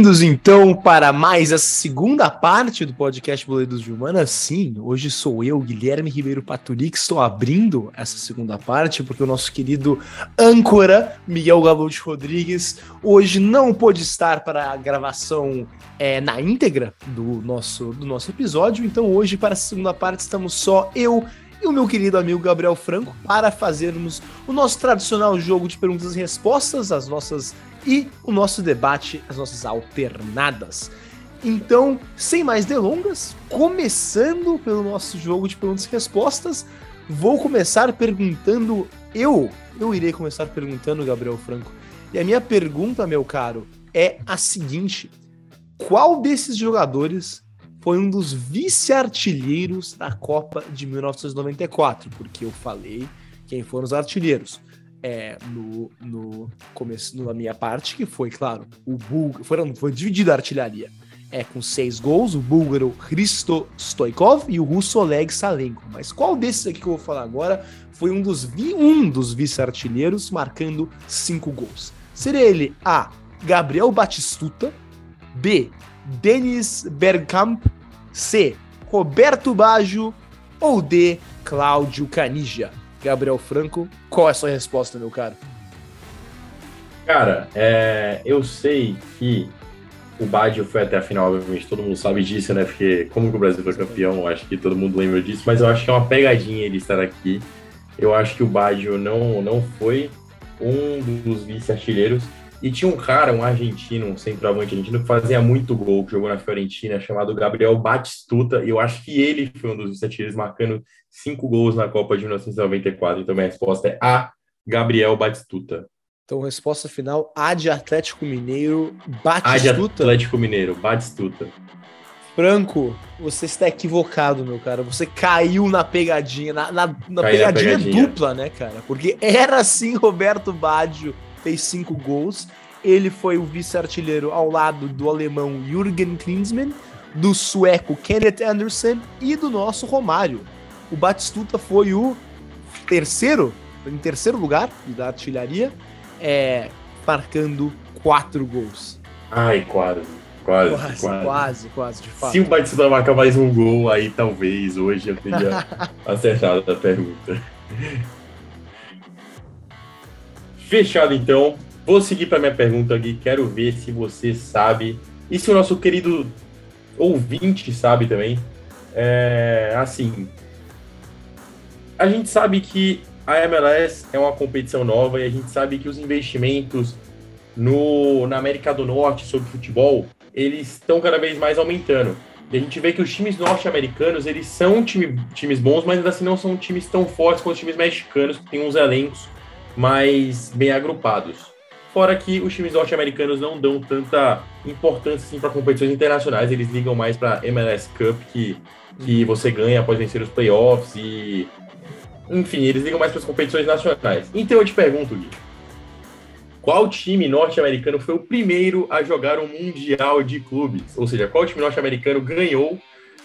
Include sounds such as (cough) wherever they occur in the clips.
Bem-vindos então para mais a segunda parte do podcast Boletos de Humana. Sim, hoje sou eu, Guilherme Ribeiro Paturi, que estou abrindo essa segunda parte, porque o nosso querido âncora, Miguel Gavute Rodrigues, hoje não pôde estar para a gravação é, na íntegra do nosso, do nosso episódio. Então, hoje, para a segunda parte, estamos só eu e o meu querido amigo Gabriel Franco para fazermos o nosso tradicional jogo de perguntas e respostas, as nossas e o nosso debate, as nossas alternadas. Então, sem mais delongas, começando pelo nosso jogo de perguntas e respostas, vou começar perguntando eu. Eu irei começar perguntando, Gabriel Franco. E a minha pergunta, meu caro, é a seguinte: qual desses jogadores foi um dos vice-artilheiros da Copa de 1994? Porque eu falei quem foram os artilheiros é, no, no começo, na minha parte, que foi, claro, o búlgaro, foi dividida a artilharia. É, com seis gols, o búlgaro Hristo Stoikov e o russo Oleg Salenko. Mas qual desses aqui que eu vou falar agora foi um dos, um dos vice-artilheiros marcando cinco gols? Seria ele A. Gabriel Batistuta, B. Denis Bergkamp, C. Roberto Baggio ou D. Cláudio Canija? Gabriel Franco. Qual é a sua resposta, meu caro? Cara, é, eu sei que o Baggio foi até a final, obviamente, todo mundo sabe disso, né? Porque como que o Brasil foi campeão, acho que todo mundo lembra disso, mas eu acho que é uma pegadinha ele estar aqui. Eu acho que o Baggio não, não foi um dos vice-artilheiros. E tinha um cara, um argentino, um centroavante argentino, que fazia muito gol, que jogou na Fiorentina, chamado Gabriel Batistuta, e eu acho que ele foi um dos vice-artilheiros, marcando cinco gols na Copa de 1994. Então, minha resposta é A, Gabriel Batistuta. Então, resposta final, A de Atlético Mineiro, Batistuta. A de Atlético Mineiro, Batistuta. Franco, você está equivocado, meu cara. Você caiu na pegadinha, na, na, na pegadinha, pegadinha, dupla, né, cara? Porque era sim Roberto Baggio fez cinco gols. Ele foi o vice-artilheiro ao lado do alemão Jürgen Klinsmann, do sueco Kenneth Anderson e do nosso Romário. O Batistuta foi o terceiro, em terceiro lugar da artilharia, é, marcando quatro gols. Ai, quase. Quase, quase, quase, quase, quase, de fato. Se o Batistuta marcar mais um gol, aí talvez hoje eu teria (laughs) acertado a pergunta. Fechado então. Vou seguir para minha pergunta aqui. Quero ver se você sabe e se o nosso querido ouvinte sabe também. É, assim, a gente sabe que a MLS é uma competição nova e a gente sabe que os investimentos no, na América do Norte sobre futebol eles estão cada vez mais aumentando. E a gente vê que os times norte-americanos eles são time, times bons, mas ainda assim não são times tão fortes quanto os times mexicanos, que têm uns elencos mais bem agrupados. Fora que os times norte-americanos não dão tanta importância assim, para competições internacionais, eles ligam mais para MLS Cup, que, que você ganha após vencer os playoffs e. Enfim, eles ligam mais para as competições nacionais. Então eu te pergunto, Gui, qual time norte-americano foi o primeiro a jogar um Mundial de Clubes? Ou seja, qual time norte-americano ganhou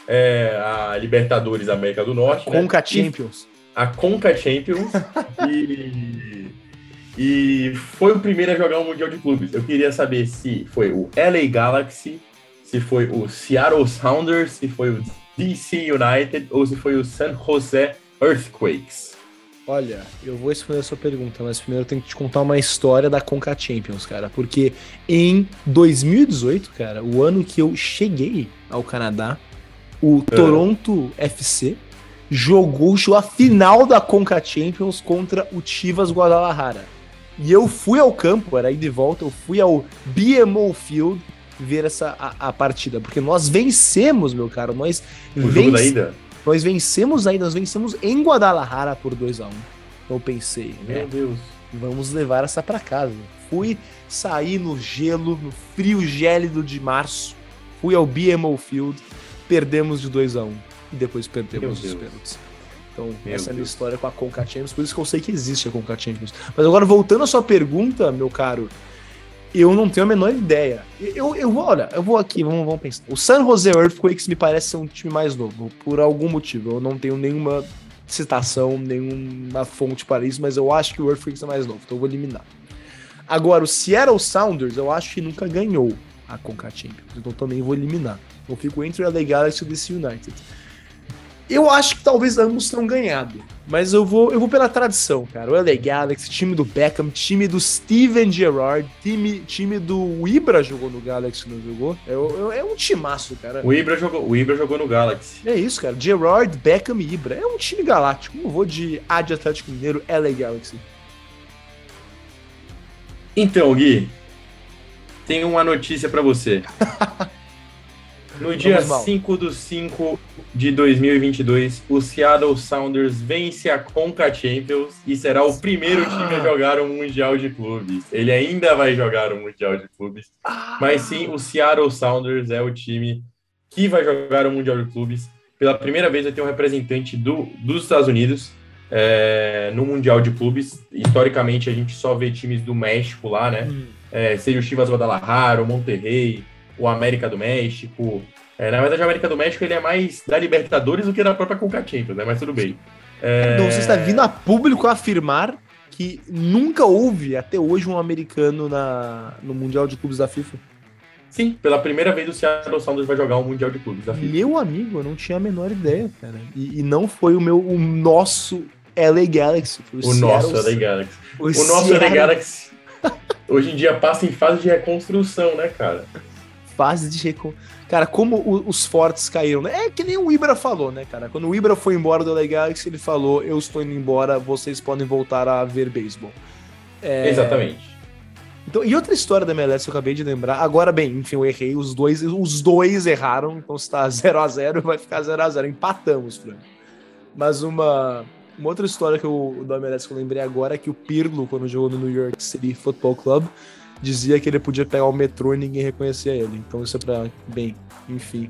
é, a Libertadores da América do Norte? Conca né? Champions a Conca Champions (laughs) e, e foi o primeiro a jogar o um Mundial de Clubes. Eu queria saber se foi o LA Galaxy, se foi o Seattle Sounders, se foi o DC United ou se foi o San Jose Earthquakes. Olha, eu vou responder a sua pergunta, mas primeiro eu tenho que te contar uma história da Conca Champions, cara. Porque em 2018, cara, o ano que eu cheguei ao Canadá, o é. Toronto FC jogou a final da Conca Champions contra o Chivas Guadalajara. E eu fui ao campo, era aí de volta, eu fui ao BMO Field ver essa a, a partida, porque nós vencemos, meu caro, nós venc... nós vencemos ainda, nós vencemos em Guadalajara por 2 a 1. Um. Eu pensei, meu é, Deus, vamos levar essa para casa. Fui sair no gelo, no frio gélido de março. Fui ao BMO Field, perdemos de 2 a 1. Um e depois perdemos os pênaltis. Então, meu essa Deus. é a minha história com a Conca Champions, por isso que eu sei que existe a Conca Champions. Mas agora, voltando à sua pergunta, meu caro, eu não tenho a menor ideia. Eu, eu vou, olha, eu vou aqui, vamos, vamos pensar. O San Jose Earthquakes me parece ser um time mais novo, por algum motivo. Eu não tenho nenhuma citação, nenhuma fonte para isso, mas eu acho que o Earthquakes é mais novo, então eu vou eliminar. Agora, o Seattle Sounders, eu acho que nunca ganhou. a Conca Champions. Então também vou eliminar. Eu fico entre LA Galaxy e o DC United. Eu acho que talvez ambos tenham ganhado. Mas eu vou, eu vou pela tradição, cara. O LA Galaxy, time do Beckham, time do Steven Gerrard, time, time do Ibra jogou no Galaxy, não jogou? É, é, é um timaço, cara. O Ibra, jogou, o Ibra jogou no Galaxy. É isso, cara. Gerrard, Beckham e Ibra. É um time galáctico. Eu vou de A de Atlético Mineiro, LA Galaxy. Então, Gui, tenho uma notícia para você. (laughs) No dia 5 do 5 de 2022, o Seattle Sounders vence a Conca Champions e será o primeiro ah. time a jogar o Mundial de Clubes. Ele ainda vai jogar o Mundial de Clubes, ah. mas sim, o Seattle Sounders é o time que vai jogar o Mundial de Clubes. Pela primeira vez vai ter um representante do, dos Estados Unidos é, no Mundial de Clubes. Historicamente, a gente só vê times do México lá, né? Hum. É, seja o Chivas Guadalajara, o Monterrey, o América do México. É, na verdade, o América do México ele é mais da Libertadores do que da própria Conca Champions, né? Mas tudo bem. É... Então, você está vindo a público afirmar que nunca houve até hoje um americano na, no Mundial de Clubes da FIFA? Sim, pela primeira vez o Seattle Sounders vai jogar o um Mundial de Clubes da FIFA. Meu amigo, eu não tinha a menor ideia, cara. E, e não foi o meu, o nosso LA Galaxy. O, o nosso LA Galaxy. O, o nosso LA Galaxy hoje em dia passa em fase de reconstrução, né, cara? Fase de reconstrução. Cara, como o, os fortes caíram, né? É que nem o Ibra falou, né, cara? Quando o Ibra foi embora do LA Galaxy, ele falou: Eu estou indo embora, vocês podem voltar a ver beisebol. É... Exatamente. Então, e outra história da MLS que eu acabei de lembrar. Agora, bem, enfim, eu errei. Os dois, os dois erraram. Então, se tá (laughs) 0x0, vai ficar 0x0. Empatamos, Franco. Mas uma, uma outra história que eu, do MLS que eu lembrei agora é que o Pirlo, quando jogou no New York City Football Club, dizia que ele podia pegar o metrô e ninguém reconhecia ele. Então isso é pra, bem, enfim.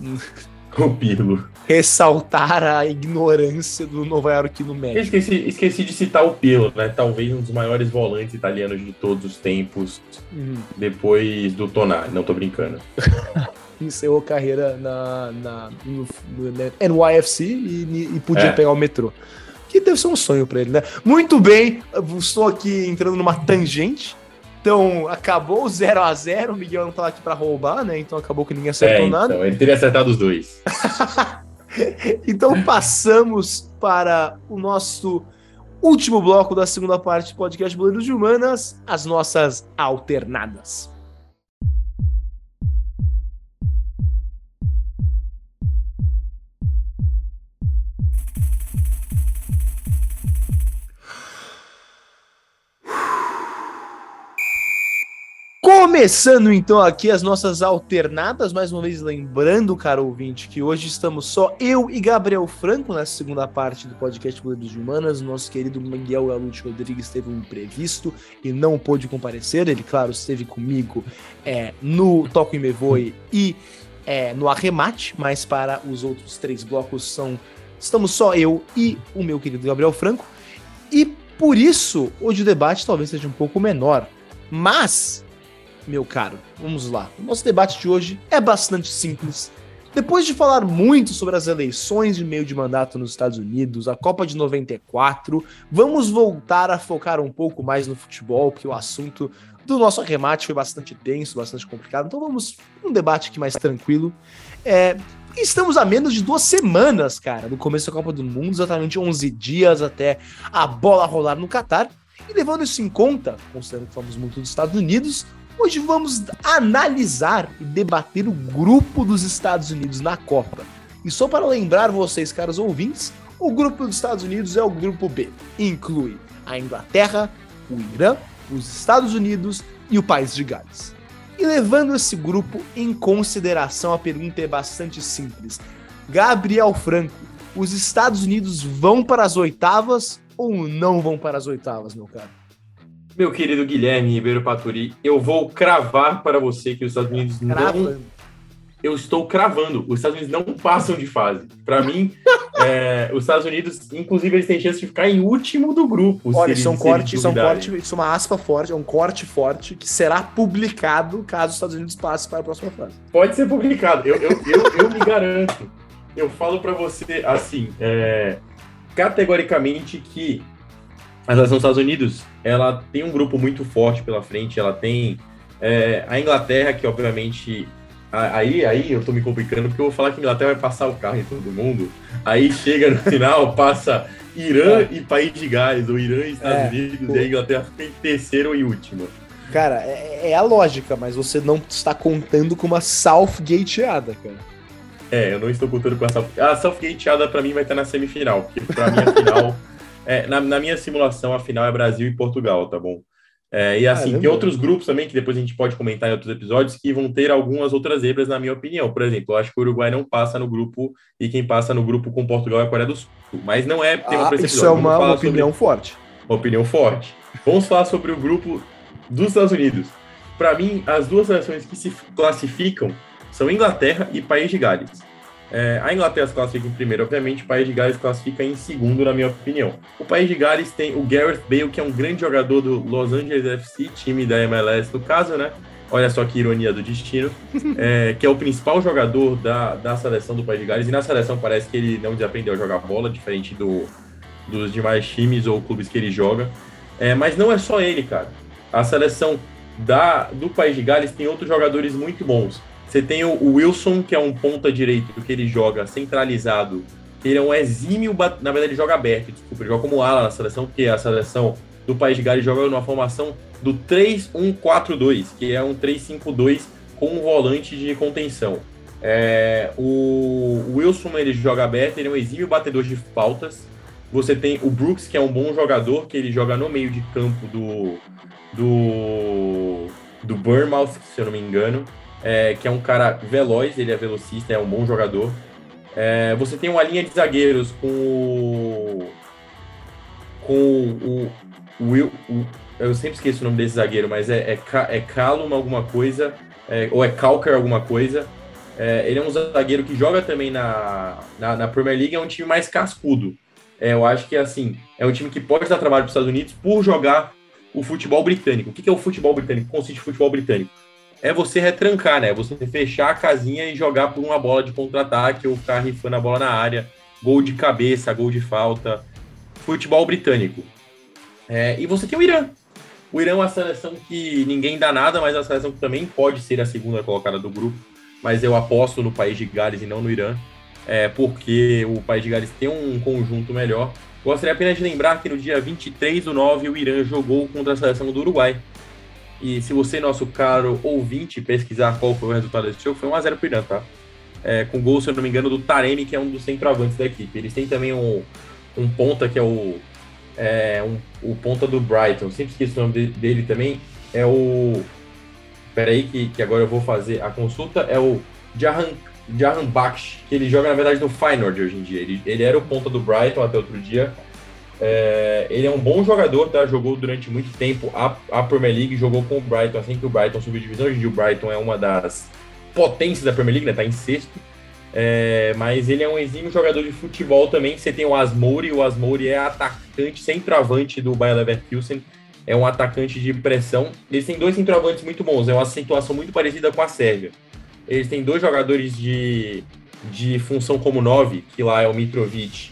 (laughs) O Pirlo. Ressaltar a ignorância do Nova York no médico. Esqueci, esqueci de citar o Pirlo, né? Talvez um dos maiores volantes italianos de todos os tempos, uhum. depois do Tonali. Não tô brincando. (laughs) Encerrou carreira na, na, no, no NYFC e, e podia é. pegar o metrô que deve ser um sonho para ele, né? Muito bem, estou aqui entrando numa tangente. Então, acabou o 0 a 0 o Miguel não tá aqui para roubar, né? Então acabou que ninguém acertou é, então, nada. Ele teria acertado os dois. (laughs) então passamos para o nosso último bloco da segunda parte do podcast Boleiros de Humanas, as nossas alternadas. Começando então aqui as nossas alternadas, mais uma vez lembrando, caro ouvinte, que hoje estamos só eu e Gabriel Franco nessa segunda parte do podcast Boleiros de Humanas. Nosso querido Miguel Galute Rodrigues teve um imprevisto e não pôde comparecer. Ele, claro, esteve comigo é, no Toco e Me Voe e é, no Arremate, mas para os outros três blocos são estamos só eu e o meu querido Gabriel Franco. E por isso, hoje o debate talvez seja um pouco menor. Mas meu caro, vamos lá. O nosso debate de hoje é bastante simples. Depois de falar muito sobre as eleições de meio de mandato nos Estados Unidos, a Copa de 94, vamos voltar a focar um pouco mais no futebol, porque o assunto do nosso arremate foi bastante tenso, bastante complicado. Então vamos um debate aqui mais tranquilo. É, estamos a menos de duas semanas, cara, do começo da Copa do Mundo, exatamente 11 dias até a bola rolar no Catar. E levando isso em conta, considerando que falamos muito dos Estados Unidos, Hoje vamos analisar e debater o grupo dos Estados Unidos na Copa. E só para lembrar vocês, caros ouvintes, o grupo dos Estados Unidos é o grupo B. Inclui a Inglaterra, o Irã, os Estados Unidos e o País de Gales. E levando esse grupo em consideração, a pergunta é bastante simples. Gabriel Franco, os Estados Unidos vão para as oitavas ou não vão para as oitavas, meu caro? Meu querido Guilherme Ribeiro Paturi, eu vou cravar para você que os Estados Unidos Cravando. não. Eu estou cravando. Os Estados Unidos não passam de fase. Para mim, (laughs) é, os Estados Unidos, inclusive, eles têm chance de ficar em último do grupo. Olha, isso é um corte, isso é um corte, isso é uma aspa forte, é um corte forte que será publicado caso os Estados Unidos passem para a próxima fase. Pode ser publicado. Eu, eu, eu, eu me garanto. Eu falo para você assim, é, categoricamente que a relação dos Estados Unidos, ela tem um grupo muito forte pela frente, ela tem É, a Inglaterra, que obviamente. Aí, aí eu tô me complicando, porque eu vou falar que a Inglaterra vai passar o carro em todo mundo. Aí chega no final, (laughs) passa Irã é. e País de Gales, ou Irã e Estados é, Unidos, pô. e a Inglaterra fica em terceiro e último. Cara, é, é, a lógica, mas você não está contando com uma Southgateada, cara. É, eu não estou contando com a Southgate. A Southgateada pra mim vai estar na semifinal, porque pra mim a final. (laughs) é, na, na minha simulação, a final é Brasil e Portugal, tá bom? É, e assim, ah, tem outros grupos também que depois a gente pode comentar em outros episódios que vão ter algumas outras zebras, na minha opinião. Por exemplo, eu acho que o Uruguai não passa no grupo e quem passa no grupo com Portugal é a Coreia do Sul. Mas não é tema ah, Isso é uma, uma opinião sobre... forte. Uma opinião forte. Vamos falar sobre o grupo dos Estados Unidos. Para mim, as duas seleções que se classificam são Inglaterra e País de Gales. É, a Inglaterra se classifica em primeiro, obviamente, o País de Gales classifica em segundo, na minha opinião. O País de Gales tem o Gareth Bale, que é um grande jogador do Los Angeles FC, time da MLS no caso, né? Olha só que ironia do destino, (laughs) é, que é o principal jogador da, da seleção do País de Gales, e na seleção parece que ele não desaprendeu a jogar bola, diferente do, dos demais times ou clubes que ele joga. É, mas não é só ele, cara. A seleção da, do País de Gales tem outros jogadores muito bons. Você tem o Wilson, que é um ponta direito que ele joga centralizado. Ele é um exímio, na verdade ele joga aberto, desculpa, ele joga como ala na seleção, porque a seleção do País de Gales joga numa formação do 3-1-4-2, que é um 3-5-2 com um volante de contenção. É, o Wilson ele joga aberto, ele é um exímio batedor de faltas. Você tem o Brooks, que é um bom jogador, que ele joga no meio de campo do, do, do Bournemouth, se eu não me engano é, que é um cara veloz, ele é velocista, é um bom jogador. É, você tem uma linha de zagueiros com o. com o. Will, o, eu sempre esqueço o nome desse zagueiro, mas é, é, é Callum alguma coisa, é, ou é Calker alguma coisa. É, ele é um zagueiro que joga também na, na, na, Premier League, é um time mais cascudo. É, eu acho que assim, é um time que pode dar trabalho para os Estados Unidos por jogar o futebol britânico. O que, que é o futebol britânico? Consiste em futebol britânico é você retrancar, né? Você fechar a casinha e jogar por uma bola de contra-ataque ou ficar rifando a bola na área, gol de cabeça, gol de falta, futebol britânico. É, e você tem o Irã. O Irã é uma seleção que ninguém dá nada, mas é uma seleção que também pode ser a segunda colocada do grupo. Mas eu aposto no país de Gales e não no Irã, é, porque o país de Gales tem um conjunto melhor. Gostaria apenas de lembrar que no dia 23 do 9 o Irã jogou contra a seleção do Uruguai e se você, nosso caro ouvinte, pesquisar qual foi o resultado desse jogo, foi 1x0 pro Irã, tá? É, com gol, se eu não me engano, do Taremi, que é um dos centroavantes da equipe. Eles têm também um, um ponta que é o. É, um, o ponta do Brighton, sempre esqueço o nome dele também. É o. Peraí, que, que agora eu vou fazer a consulta. É o Jahan, Jahan Baksh, que ele joga na verdade no Feyenoord hoje em dia. Ele, ele era o ponta do Brighton até outro dia. É, ele é um bom jogador, tá? Jogou durante muito tempo a, a Premier League, jogou com o Brighton assim que o Brighton subiu divisão. Hoje em dia o Brighton é uma das potências da Premier League, né? Tá em sexto. É, mas ele é um exímio jogador de futebol também. Você tem o Asmouri, o Asmouri é atacante, centroavante do Bayer Leverkusen, é um atacante de pressão. Eles têm dois centroavantes muito bons, é uma situação muito parecida com a Sérvia. Eles têm dois jogadores de, de função como nove, que lá é o Mitrovic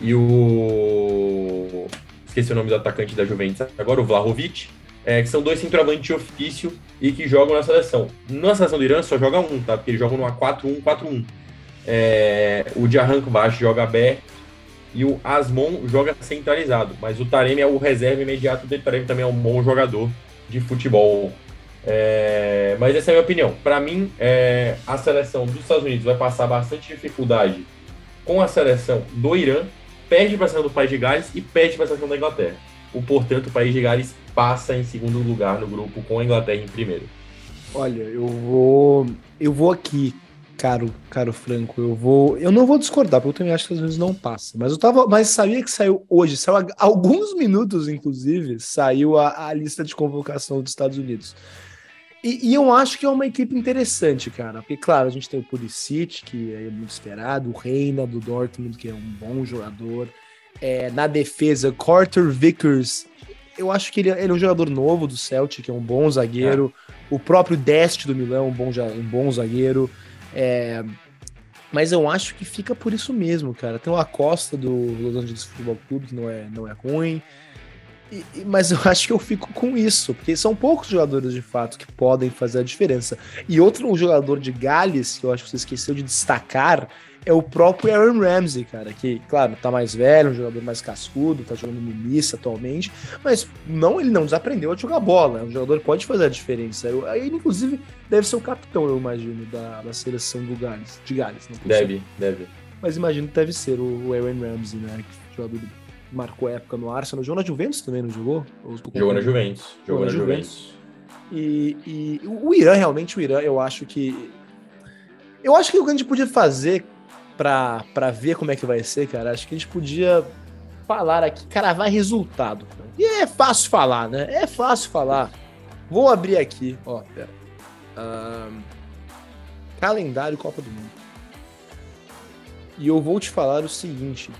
e o. Esqueci o nome do atacante da Juventus agora, o Vlahovic, é, que são dois centroavantes de ofício e que jogam na seleção. Na seleção do Irã só joga um, tá? Porque eles jogam numa 4-1-4-1. É, o Djahanko Baixo joga aberto e o Asmon joga centralizado. Mas o Taremi é o reserva imediato dele. O Taremi também é um bom jogador de futebol. É, mas essa é a minha opinião. Para mim, é, a seleção dos Estados Unidos vai passar bastante dificuldade com a seleção do Irã perde para a seleção do País de Gales e perde para a seleção da Inglaterra. O, portanto, o País de Gales passa em segundo lugar no grupo com a Inglaterra em primeiro. Olha, eu vou eu vou aqui, caro, caro Franco, eu vou, eu não vou discordar, porque eu também acho que às vezes não passa, mas eu tava, mas sabia que saiu hoje, saiu alguns minutos inclusive, saiu a, a lista de convocação dos Estados Unidos. E, e, eu acho que é uma equipe interessante, cara. Porque, claro, a gente tem o Pulisic, que é muito esperado, o Reina do Dortmund, que é um bom jogador. É, na defesa, Carter Vickers, eu acho que ele, ele, é um jogador novo do Celtic, é um bom zagueiro. É. O próprio Dest do Milão, um bom, um bom zagueiro. É, mas eu acho que fica por isso mesmo, cara. Tem o Acosta do Los Angeles Football Clube, que não é, não é ruim. E, mas eu (laughs) acho que eu fico com isso, porque são poucos jogadores de fato que podem fazer a diferença. E outro jogador de Gales, que eu acho que você esqueceu de destacar, é o próprio Aaron Ramsey, cara, que, claro, tá mais velho, um jogador mais cascudo, tá jogando no Nice atualmente, mas não, ele não desaprendeu a jogar bola, é um jogador que pode fazer a diferença. Ele, inclusive, deve ser o capitão, eu imagino, da, da seleção do Gales, de Gales. deve, deve. Mas imagino que deve ser o, o Aaron Ramsey, né, que jogador marcou época no Arsenal, jogou na Juventus também, não jogou? Jogou na Juventus, jogou na Juventus. E, e o Irã, realmente, o Irã, eu acho que. Eu acho que o que a gente podia fazer para ver como é que vai ser, cara, acho que a gente podia falar aqui, cara, vai resultado. Cara. E é fácil falar, né? É fácil falar. Vou abrir aqui, ó, pera. Um, calendário Copa do Mundo. E eu vou te falar o seguinte.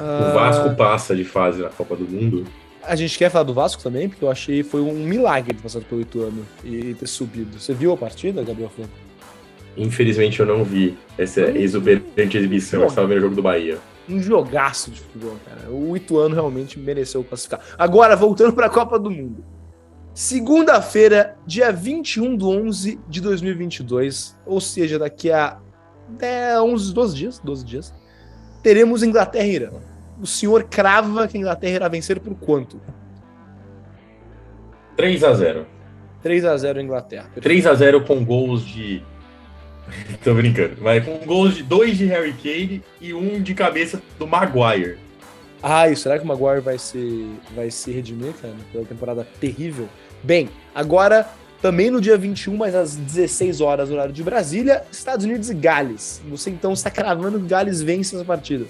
O Vasco passa de fase na Copa do Mundo. A gente quer falar do Vasco também, porque eu achei foi um milagre ter passado pelo Ituano e ter subido. Você viu a partida, Gabriel Franco? Infelizmente eu não vi essa exuberante exibição, eu estava vendo o jogo do Bahia. Um jogaço de futebol, cara. O Ituano realmente mereceu classificar. Agora, voltando para a Copa do Mundo. Segunda-feira, dia 21 de 11 de 2022, ou seja, daqui a 10, 11, 12 dias, 12 dias, teremos Inglaterra e Irã. O senhor crava que a Inglaterra irá vencer por quanto? 3 a 0 3 a 0 Inglaterra. Perfeito. 3 a 0 com gols de (laughs) Tô brincando. Vai com gols de dois de Harry Kane e um de cabeça do Maguire. Ah, e será que o Maguire vai se, vai se redimir, cara, pela temporada terrível? Bem, agora, também no dia 21, mas às 16 horas, horário de Brasília, Estados Unidos e Gales. Você então está cravando que Gales vence essa partida.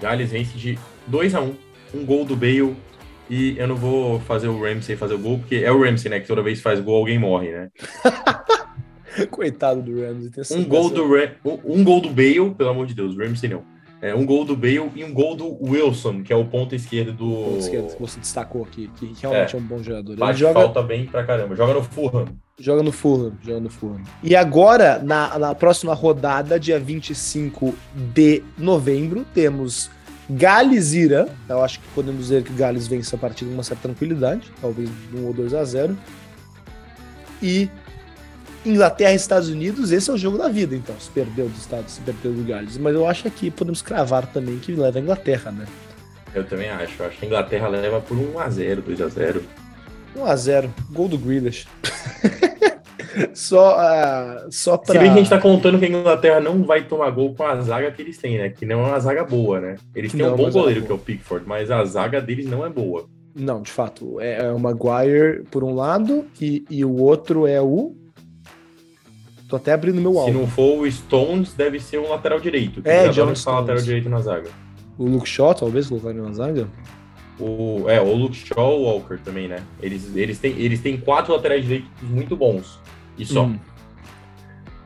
Gales vence de 2 a 1 um gol do Bale. E eu não vou fazer o Ramsey fazer o gol, porque é o Ramsey, né? Que toda vez que faz gol alguém morre, né? (laughs) Coitado do Ramsey. Um gol do, um gol do Bale, pelo amor de Deus, Ramsey não. É, um gol do Bale e um gol do Wilson, que é o ponto esquerdo do. Ponto esquerdo que você destacou aqui, que realmente é, é um bom jogador. Bate joga... falta bem pra caramba. Joga no Fulham. Joga no Fulham, joga no Fulham. E agora, na, na próxima rodada, dia 25 de novembro, temos Gales Ira. Eu acho que podemos dizer que Gales vence a partida com uma certa tranquilidade, talvez 1 ou 2 a 0. E Inglaterra e Estados Unidos, esse é o jogo da vida, então. Se perdeu dos Estados, se perdeu do Gales. Mas eu acho que aqui podemos cravar também que leva a Inglaterra, né? Eu também acho. Eu acho que a Inglaterra leva por 1x0, 2x0. 1x0. Gol do Grealish. (laughs) só, uh, só pra... Se bem que a gente tá contando que a Inglaterra não vai tomar gol com a zaga que eles têm, né? Que não é uma zaga boa, né? Eles têm não, um bom goleiro, é que é o Pickford, mas a zaga deles não é boa. Não, de fato. É, é o Maguire por um lado e, e o outro é o Tô até abrindo meu álbum. Se não for o Stones, deve ser um lateral direito. É, John Stones. lateral direito na zaga. O Luke Shaw, talvez, colocaria na zaga? O, é, o Luke Shaw o Walker também, né? Eles, eles, têm, eles têm quatro laterais direitos muito bons. E só. Hum.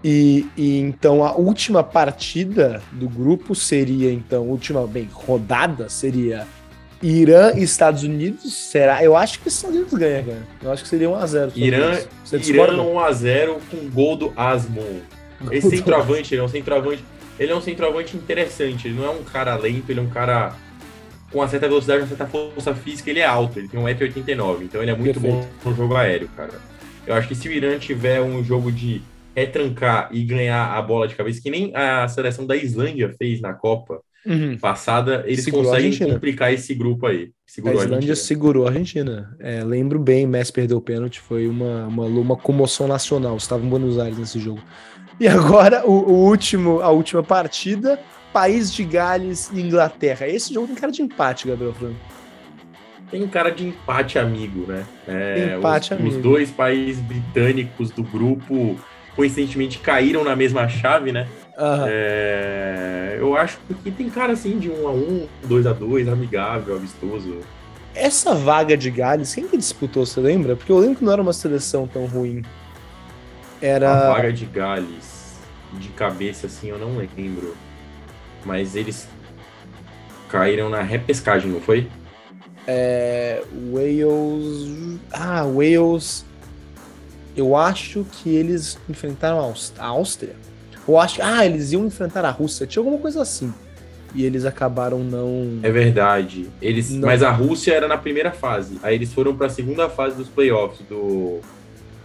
E, e, então a última partida do grupo seria, então, última, bem, rodada seria Irã e Estados Unidos, será? Eu acho que os Estados Unidos ganham, cara. Eu acho que seria 1x0. Irã, Irã 1x0 com gol do Asmon. Esse centroavante, ele é um centroavante. Ele é um centroavante interessante. Ele não é um cara lento, ele é um cara com uma certa velocidade, uma certa força física, ele é alto, ele tem 1,89m, então ele é muito Perfeito. bom no jogo aéreo, cara. Eu acho que se o Irã tiver um jogo de retrancar e ganhar a bola de cabeça, que nem a seleção da Islândia fez na Copa, uhum. passada, eles Segurou conseguem complicar esse grupo aí. Segurou a Islândia a segurou a Argentina. É, lembro bem, Messi perdeu o pênalti, foi uma, uma, uma comoção nacional. Estava em Buenos Aires nesse jogo. E (laughs) agora, o, o, último, a última partida, País de Gales e Inglaterra. Esse jogo tem cara de empate, Gabriel Franco. Tem cara de empate amigo, né? É, empate os, amigo. Os dois países britânicos do grupo coincidentemente caíram na mesma chave, né? Uhum. É, eu acho que tem cara assim de 1 a 1 2 a 2 amigável, amistoso. Essa vaga de Gales, quem que disputou, você lembra? Porque eu lembro que não era uma seleção tão ruim. Era. A vaga de Gales, de cabeça assim, eu não lembro. Mas eles caíram na repescagem, não foi? É. Wales. Ah, Wales. Eu acho que eles enfrentaram a Áustria. Eu acho que. Ah, eles iam enfrentar a Rússia. Tinha alguma coisa assim. e eles acabaram não. É verdade. Eles, não. mas a Rússia era na primeira fase. Aí eles foram para a segunda fase dos playoffs do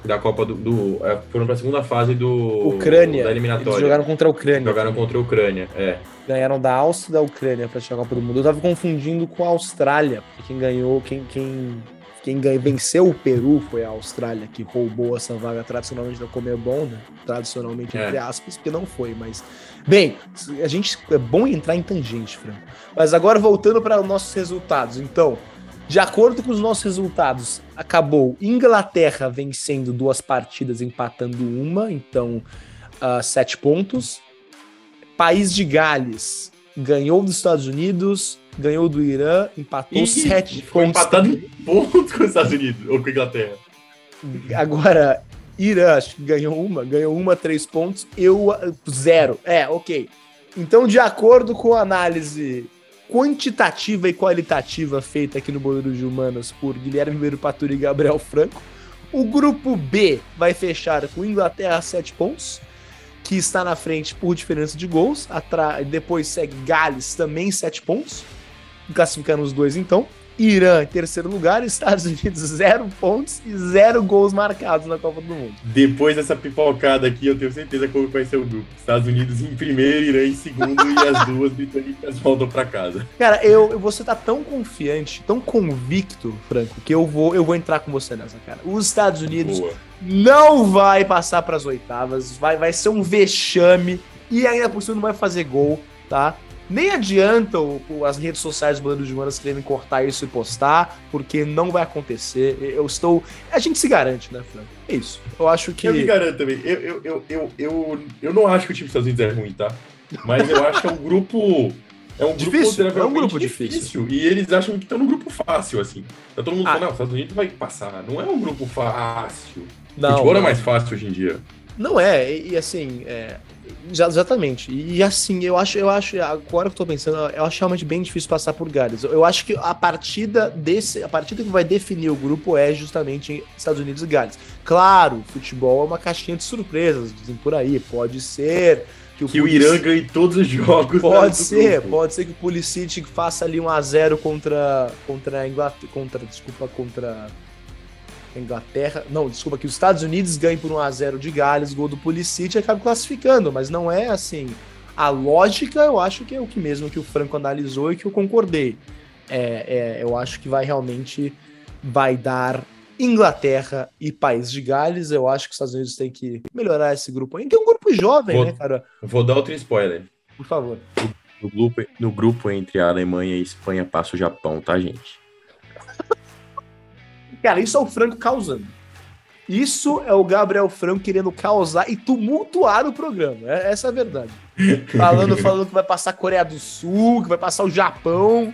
da Copa do, do é, foram para a segunda fase do Ucrânia. da eliminatória. Eles jogaram contra a Ucrânia. Jogaram contra a Ucrânia, é. Ganharam da Áustria e da Ucrânia para à Copa do Mundo. Eu tava confundindo com a Austrália, quem ganhou, quem quem quem venceu o Peru foi a Austrália, que roubou essa vaga tradicionalmente da Comebol, né? Tradicionalmente, entre é. aspas, porque não foi, mas. Bem, a gente. É bom entrar em tangente, Franco. Mas agora voltando para os nossos resultados. Então, de acordo com os nossos resultados, acabou Inglaterra vencendo duas partidas, empatando uma, então uh, sete pontos. País de Gales ganhou dos Estados Unidos, ganhou do Irã, empatou e sete foi pontos. empatado em pontos com os Estados Unidos ou com a Inglaterra. Agora, Irã, acho que ganhou uma, ganhou uma, três pontos, eu zero. É, ok. Então, de acordo com a análise quantitativa e qualitativa feita aqui no Boleiro de Humanas por Guilherme Ribeiro Paturi e Gabriel Franco, o grupo B vai fechar com Inglaterra 7 pontos, que está na frente por diferença de gols. Atra... Depois segue Gales, também 7 pontos classificando os dois então. Irã em terceiro lugar, Estados Unidos (laughs) zero pontos e zero gols marcados na Copa do Mundo. Depois dessa pipocada aqui, eu tenho certeza como vai ser o grupo. Estados Unidos em primeiro, Irã em segundo e as duas britânicas voltam para casa. Cara, eu, você tá tão confiante, tão convicto, Franco, que eu vou, eu vou entrar com você nessa, cara. Os Estados Unidos Boa. não vai passar para as oitavas, vai, vai ser um vexame e ainda por cima não vai fazer gol, tá? Nem adianta o, as redes sociais do Bando de Humanas querendo cortar isso e postar, porque não vai acontecer. Eu estou. A gente se garante, né, Fran? É isso. Eu acho que. Eu me garanto também. Eu, eu, eu, eu, eu, eu não acho que o time dos Estados Unidos é ruim, tá? Mas eu acho que é um grupo. É um difícil, grupo é um grupo difícil. difícil. E eles acham que estão num grupo fácil, assim. Tá todo mundo ah. falando, não, os Estados Unidos vai passar. Não é um grupo fácil. Não, o futebol não. é mais fácil hoje em dia. Não é, e, e assim, é, Exatamente. E assim, eu acho, eu acho, agora que eu tô pensando, eu acho realmente bem difícil passar por Gales. Eu acho que a partida desse, a partida que vai definir o grupo é justamente Estados Unidos e Gales. Claro, futebol é uma caixinha de surpresas, dizem por aí, pode ser que o, que o Irã ganhe todos os jogos. Pode ser, grupo. pode ser que o Pulisic faça ali um a 0 contra contra a Inglaterra, contra, desculpa, contra Inglaterra, não, desculpa, que os Estados Unidos ganhem por 1x0 de Gales, gol do Pulisic e acabam classificando, mas não é assim. A lógica, eu acho que é o que mesmo que o Franco analisou e que eu concordei. É, é, eu acho que vai realmente vai dar Inglaterra e País de Gales. Eu acho que os Estados Unidos têm que melhorar esse grupo ainda. É um grupo jovem, vou, né, cara? Vou dar outro spoiler. Por favor. No grupo, no grupo entre a Alemanha e a Espanha passa o Japão, tá, gente? Cara, isso é o Franco causando. Isso é o Gabriel Franco querendo causar e tumultuar o programa. É, essa é a verdade. Falando, falando que vai passar a Coreia do Sul, que vai passar o Japão.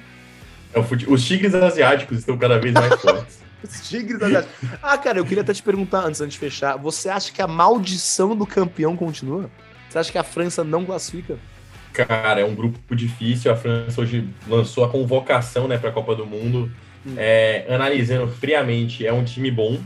É, os tigres asiáticos estão cada vez mais fortes. (laughs) Os tigres asiáticos. Ah, cara, eu queria até te perguntar antes, antes de fechar. Você acha que a maldição do campeão continua? Você acha que a França não classifica? Cara, é um grupo difícil. A França hoje lançou a convocação né, para a Copa do Mundo é, analisando friamente, é um time bom,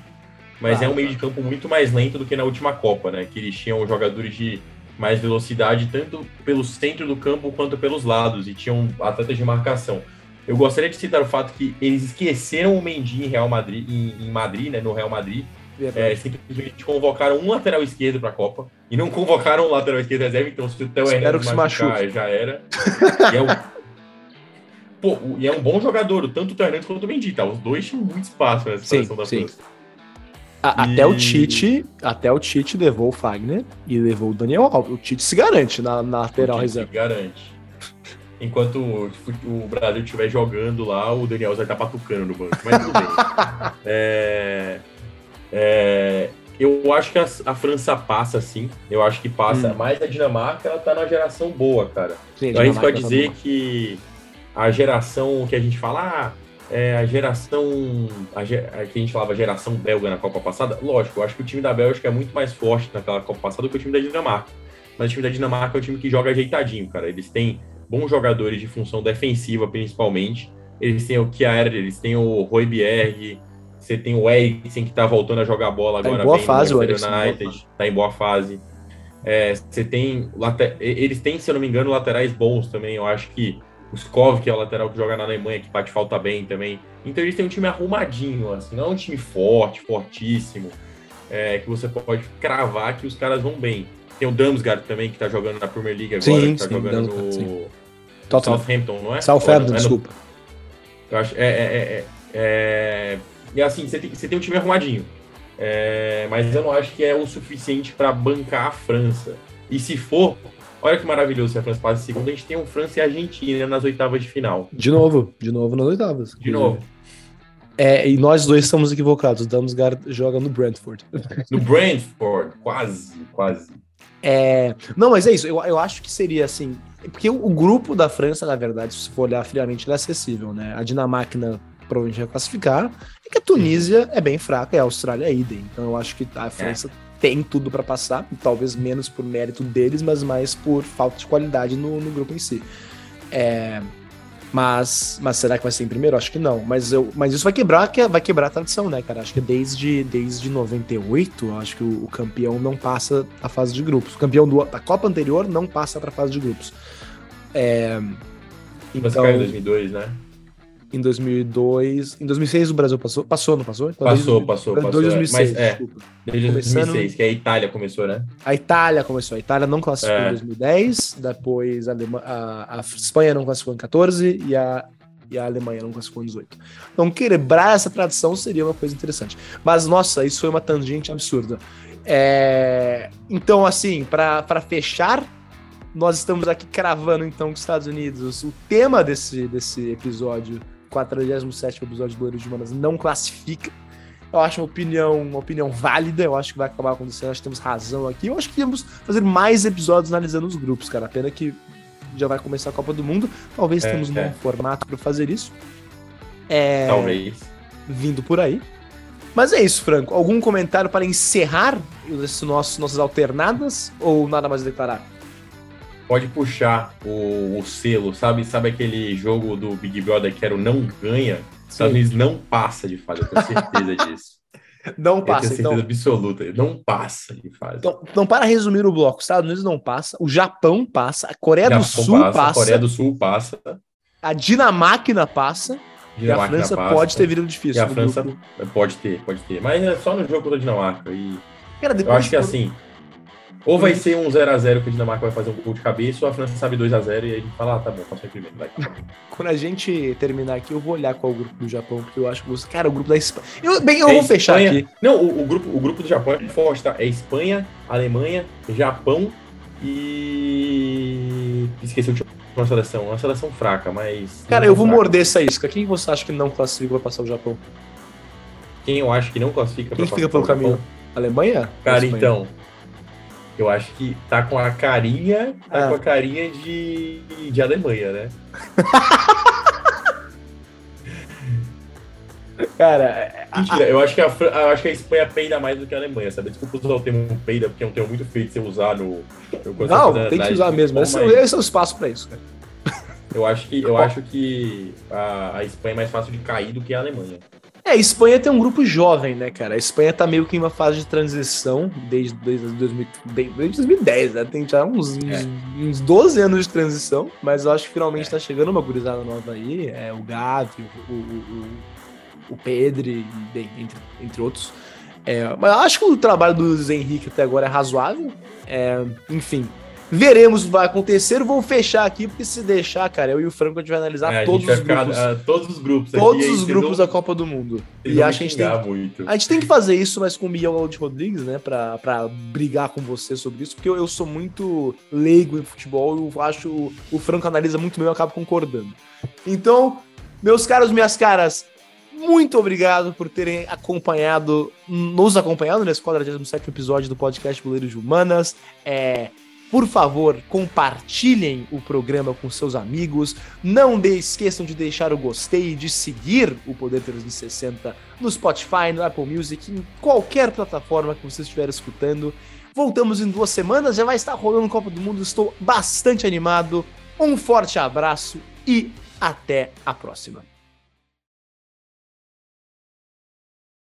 mas ah, é um meio de campo muito mais lento do que na última Copa, né? Que eles tinham jogadores de mais velocidade, tanto pelo centro do campo quanto pelos lados, e tinham atletas de marcação. Eu gostaria de citar o fato que eles esqueceram o Mendy em Real Madrid, em, em Madrid, né? No Real Madrid. É, simplesmente convocaram um lateral esquerdo para a Copa e não convocaram um lateral esquerdo reserva, então se o Theo Hernandes machucar, já era. (laughs) E é o Pô, e é um bom jogador, tanto o Fernandes quanto o Mendy, tá? Os dois tinham muito espaço nessa seleção da sim. França. A, e... Até o Tite, até o Tite levou o Fagner e levou o Daniel Alves. O Tite se garante na, na lateral reserva. Se garante. Enquanto o, o Brasil estiver jogando lá, o Daniel vai estar patucando no banco. Mas tudo bem. (laughs) é, é, eu acho que a, a, França passa, sim. Eu acho que passa. Hum. Mas a Dinamarca, ela tá na geração boa, cara. Sim, então a gente pode tá dizer tá que a geração que a gente fala, ah, é a geração a, que a gente falava geração belga na Copa passada, lógico, eu acho que o time da Bélgica é muito mais forte naquela Copa passada do que o time da Dinamarca. Mas o time da Dinamarca é um time que joga ajeitadinho, cara. Eles têm bons jogadores de função defensiva, principalmente. Eles têm o Kjaer, eles têm o Royberg, você tem o Eriksen que tá voltando a jogar bola tá agora em boa bem fase, o United, tá em boa fase. É, você tem. Eles têm, se eu não me engano, laterais bons também. Eu acho que Skov, que é o lateral que joga na Alemanha, que bate falta bem também. Então eles têm um time arrumadinho, assim, não é um time forte, fortíssimo, é, que você pode cravar que os caras vão bem. Tem o Damsgaard também, que tá jogando na Premier League agora, sim, que tá sim, jogando no Southampton, não é? Southampton, é desculpa. Eu acho, é, é, é, é, E assim, você tem, você tem um time arrumadinho. É, mas eu não acho que é o suficiente para bancar a França. E se for, olha que maravilhoso se a França passa em segundo, a gente tem um França e Argentina nas oitavas de final. De novo, de novo nas oitavas. De novo. É, e nós dois estamos equivocados. O Damsgaard joga no Brentford. No Brentford, quase, quase. É, não, mas é isso. Eu, eu acho que seria assim. Porque o, o, grupo da França, na verdade, se for olhar friamente, ele é acessível, né? A Dinamarca provavelmente vai classificar. E que a Tunísia é bem fraca e a Austrália é idem. Então eu acho que a França é. Tem tudo para passar. Talvez menos por mérito deles, mas mais por falta de qualidade no, no grupo em si. É, mas, mas será que vai ser em primeiro? Acho que não. Mas, eu, mas isso vai quebrar, vai quebrar a tradição, né, cara? Acho que desde, desde 98, acho que o, o campeão não passa a fase de grupos. O campeão do, da Copa anterior não passa para a fase de grupos. É, então, Você caiu em 2002, né? Em 2002. Em 2006 o Brasil passou. Passou, não passou? Então, passou, passou, passou. 2006, mas, é, desde 2006, que a Itália começou, né? A Itália começou. A Itália não classificou é. em 2010, depois a, Alema... a, a Espanha não classificou em 14 e a, e a Alemanha não classificou em 18. Então, quebrar essa tradição seria uma coisa interessante. Mas, nossa, isso foi uma tangente absurda. É... Então, assim, para fechar nós estamos aqui cravando então com os Estados Unidos. O tema desse, desse episódio 47 episódio do Loiro de Manas não classifica. Eu acho uma opinião, uma opinião válida, eu acho que vai acabar acontecendo, acho que temos razão aqui. Eu acho que temos fazer mais episódios analisando os grupos, cara. Pena que já vai começar a Copa do Mundo. Talvez é, temos um é. novo formato para fazer isso. É, Talvez. Vindo por aí. Mas é isso, Franco. Algum comentário para encerrar nosso, nossas alternadas ou nada mais a declarar? Pode puxar o, o, selo, sabe? Sabe aquele jogo do Big Brother que era o não ganha? Os Estados Unidos não passa de fase, eu tenho certeza (laughs) disso. Não passa, eu tenho certeza então. absoluta, não passa de fase. Então, então, para resumir o bloco, os Estados Unidos não passa, o Japão passa, a Coreia Japão do Sul passa, passa, a Coreia do Sul passa, a Dinamarca passa, Dinamarca e a França passa, pode ter vindo difícil. E a França grupo. pode ter, pode ter, mas é só no jogo contra a Dinamarca. E Cara, eu acho que assim, ou vai ser um 0x0 que a Dinamarca vai fazer um gol de cabeça, ou a França sabe 2x0 e aí a gente fala, ah, tá bom, passa em primeiro, vai. (laughs) Quando a gente terminar aqui, eu vou olhar qual é o grupo do Japão, porque eu acho que, cara, o grupo da Espanha. Eu, bem, eu é vou fechar aqui. Não, o, o, grupo, o grupo do Japão é forte, tá? É Espanha, Alemanha, Japão e. Esqueci o uma seleção, uma seleção fraca, mas. Cara, eu vou fraca. morder essa isca. Quem você acha que não classifica vai passar o Japão? Quem eu acho que não classifica Quem fica pelo caminho? Alemanha? Cara, então. Eu acho que tá com a carinha, tá ah. com a carinha de, de Alemanha, né? (laughs) Cara, Mentira, eu acho, que a, eu acho que a Espanha peida mais do que a Alemanha, sabe? Desculpa usar o termo peida, porque é um termo muito feio de você usar no. não, tem que usar mesmo. Esse, mas... esse é o espaço pra isso, cara. Eu acho que, eu acho que a, a Espanha é mais fácil de cair do que a Alemanha. É, a Espanha tem um grupo jovem, né, cara? A Espanha tá meio que em uma fase de transição desde, desde, 2000, desde 2010, né? Tem já uns, é. uns 12 anos de transição, mas eu acho que finalmente é. tá chegando uma gurizada nova aí. É o Gavi, o, o, o, Pedri, bem, entre, entre outros. É, mas eu acho que o trabalho do Henrique até agora é razoável. É, enfim, Veremos o que vai acontecer. Vou fechar aqui, porque se deixar, cara, eu e o Franco a gente vai analisar é, todos, os ficar, grupos, uh, todos os grupos. Todos os grupos da Copa do Mundo. E acho que a gente, tem, muito. a gente tem que fazer isso, mas com o Miguel de Rodrigues, né? Pra, pra brigar com você sobre isso, porque eu, eu sou muito leigo em futebol. Eu acho o, o Franco analisa muito bem, eu acabo concordando. Então, meus caros, minhas caras, muito obrigado por terem acompanhado, nos acompanhado nesse 47 episódio do podcast Boleiro de Humanas. É, por favor, compartilhem o programa com seus amigos. Não de, esqueçam de deixar o gostei, de seguir o Poder 360 no Spotify, no Apple Music, em qualquer plataforma que você estiver escutando. Voltamos em duas semanas, já vai estar rolando Copa do Mundo, estou bastante animado. Um forte abraço e até a próxima.